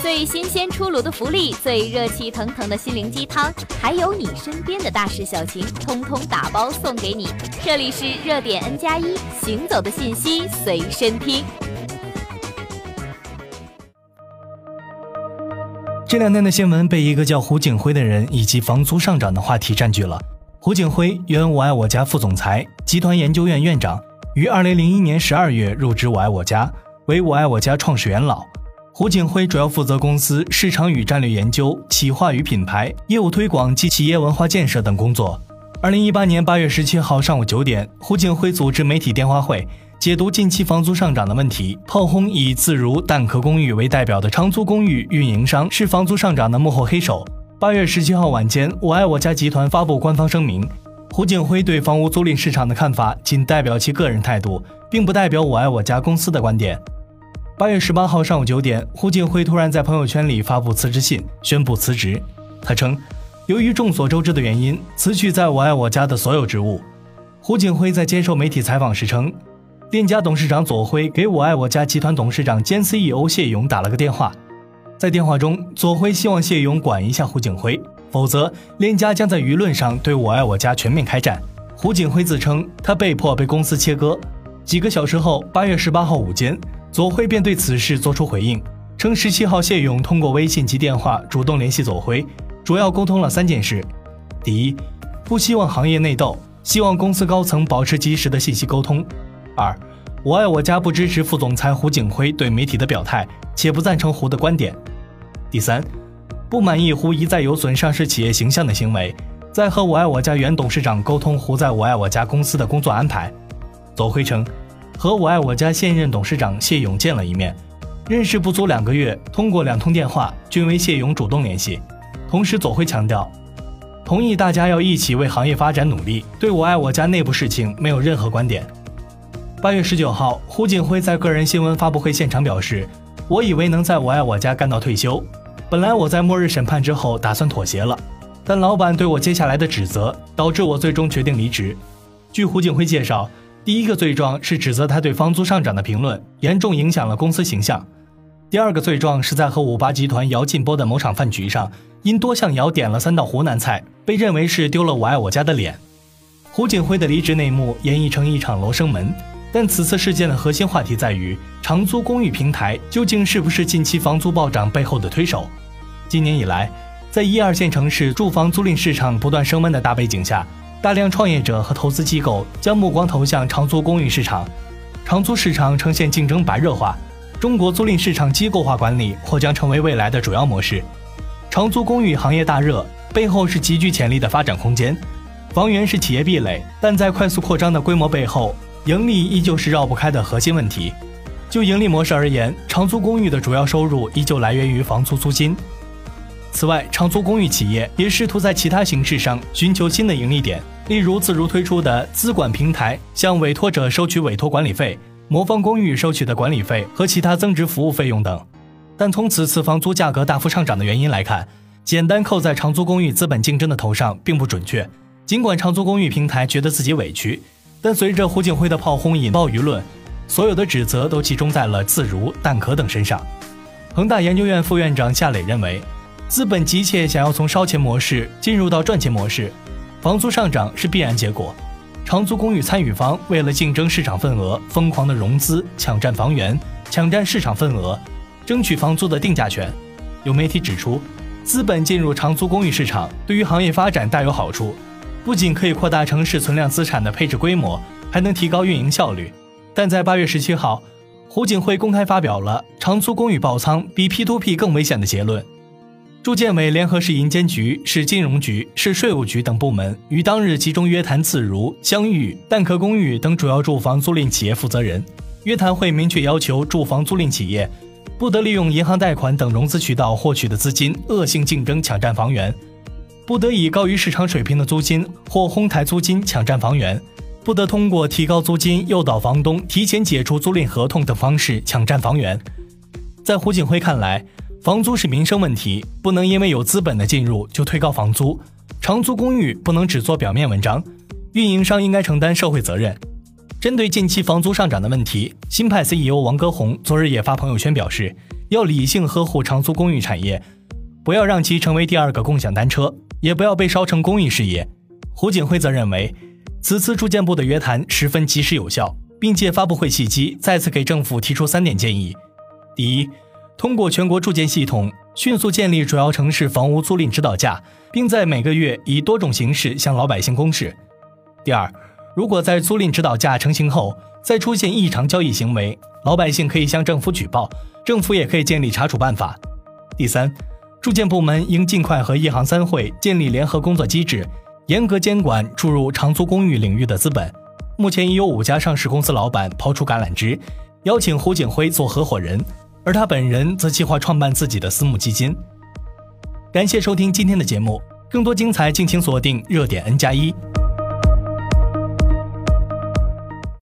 最新鲜出炉的福利，最热气腾腾的心灵鸡汤，还有你身边的大事小情，通通打包送给你。这里是热点 N 加一，行走的信息随身听。这两天的新闻被一个叫胡景辉的人以及房租上涨的话题占据了。胡景辉，原我爱我家副总裁，集团研究院院长，于二零零一年十二月入职我爱我家，为我爱我家创始元老。胡景辉主要负责公司市场与战略研究、企划与品牌、业务推广及企业文化建设等工作。二零一八年八月十七号上午九点，胡景辉组织媒体电话会。解读近期房租上涨的问题，炮轰以自如蛋壳公寓为代表的长租公寓运营商是房租上涨的幕后黑手。八月十七号晚间，我爱我家集团发布官方声明，胡景辉对房屋租赁市场的看法仅代表其个人态度，并不代表我爱我家公司的观点。八月十八号上午九点，胡景辉突然在朋友圈里发布辞职信，宣布辞职。他称，由于众所周知的原因，辞去在我爱我家的所有职务。胡景辉在接受媒体采访时称。链家董事长左晖给我爱我家集团董事长兼 CEO 谢勇打了个电话，在电话中，左晖希望谢勇管一下胡景辉，否则链家将在舆论上对我爱我家全面开战。胡景辉自称他被迫被公司切割。几个小时后，八月十八号午间，左晖便对此事作出回应，称十七号谢勇通过微信及电话主动联系左晖，主要沟通了三件事：第一，不希望行业内斗，希望公司高层保持及时的信息沟通。二，我爱我家不支持副总裁胡景辉对媒体的表态，且不赞成胡的观点。第三，不满意胡一再有损上市企业形象的行为，在和我爱我家原董事长沟通胡在我爱我家公司的工作安排。左晖称，和我爱我家现任董事长谢勇见了一面，认识不足两个月，通过两通电话均为谢勇主动联系。同时，左晖强调，同意大家要一起为行业发展努力，对我爱我家内部事情没有任何观点。八月十九号，胡景辉在个人新闻发布会现场表示：“我以为能在我爱我家干到退休，本来我在末日审判之后打算妥协了，但老板对我接下来的指责，导致我最终决定离职。”据胡景辉介绍，第一个罪状是指责他对房租上涨的评论严重影响了公司形象；第二个罪状是在和五八集团姚劲波的某场饭局上，因多向姚点了三道湖南菜，被认为是丢了我爱我家的脸。胡景辉的离职内幕演绎成一场罗生门。但此次事件的核心话题在于，长租公寓平台究竟是不是近期房租暴涨背后的推手？今年以来，在一二线城市住房租赁市场不断升温的大背景下，大量创业者和投资机构将目光投向长租公寓市场，长租市场呈现竞争白热化，中国租赁市场机构化管理或将成为未来的主要模式。长租公寓行业大热，背后是极具潜力的发展空间。房源是企业壁垒，但在快速扩张的规模背后。盈利依旧是绕不开的核心问题。就盈利模式而言，长租公寓的主要收入依旧来源于房租租金。此外，长租公寓企业也试图在其他形式上寻求新的盈利点，例如自如推出的资管平台，向委托者收取委托管理费；魔方公寓收取的管理费和其他增值服务费用等。但从此次房租价格大幅上涨的原因来看，简单扣在长租公寓资本竞争的头上并不准确。尽管长租公寓平台觉得自己委屈。但随着胡景辉的炮轰引爆舆论，所有的指责都集中在了自如、蛋壳等身上。恒大研究院副院长夏磊认为，资本急切想要从烧钱模式进入到赚钱模式，房租上涨是必然结果。长租公寓参与方为了竞争市场份额，疯狂的融资、抢占房源、抢占市场份额，争取房租的定价权。有媒体指出，资本进入长租公寓市场，对于行业发展大有好处。不仅可以扩大城市存量资产的配置规模，还能提高运营效率。但在八月十七号，胡景辉公开发表了长租公寓爆仓比 P2P 更危险的结论。住建委联合市银监局、市金融局、市税务局等部门于当日集中约谈自如、相遇、蛋壳公寓等主要住房租赁企业负责人。约谈会明确要求住房租赁企业不得利用银行贷款等融资渠道获取的资金恶性竞争抢占房源。不得以高于市场水平的租金或哄抬租金抢占房源，不得通过提高租金诱导房东提前解除租赁合同等方式抢占房源。在胡景辉看来，房租是民生问题，不能因为有资本的进入就推高房租。长租公寓不能只做表面文章，运营商应该承担社会责任。针对近期房租上涨的问题，新派 CEO 王歌宏昨日也发朋友圈表示，要理性呵护长租公寓产业，不要让其成为第二个共享单车，也不要被烧成公益事业。胡锦辉则认为，此次住建部的约谈十分及时有效，并借发布会契机再次给政府提出三点建议：第一，通过全国住建系统迅速建立主要城市房屋租赁指导价，并在每个月以多种形式向老百姓公示；第二，如果在租赁指导价成型后再出现异常交易行为，老百姓可以向政府举报，政府也可以建立查处办法；第三，住建部门应尽快和一行三会建立联合工作机制。严格监管注入长租公寓领域的资本。目前已有五家上市公司老板抛出橄榄枝，邀请胡景辉做合伙人，而他本人则计划创办自己的私募基金。感谢收听今天的节目，更多精彩敬请锁定热点 N 加一。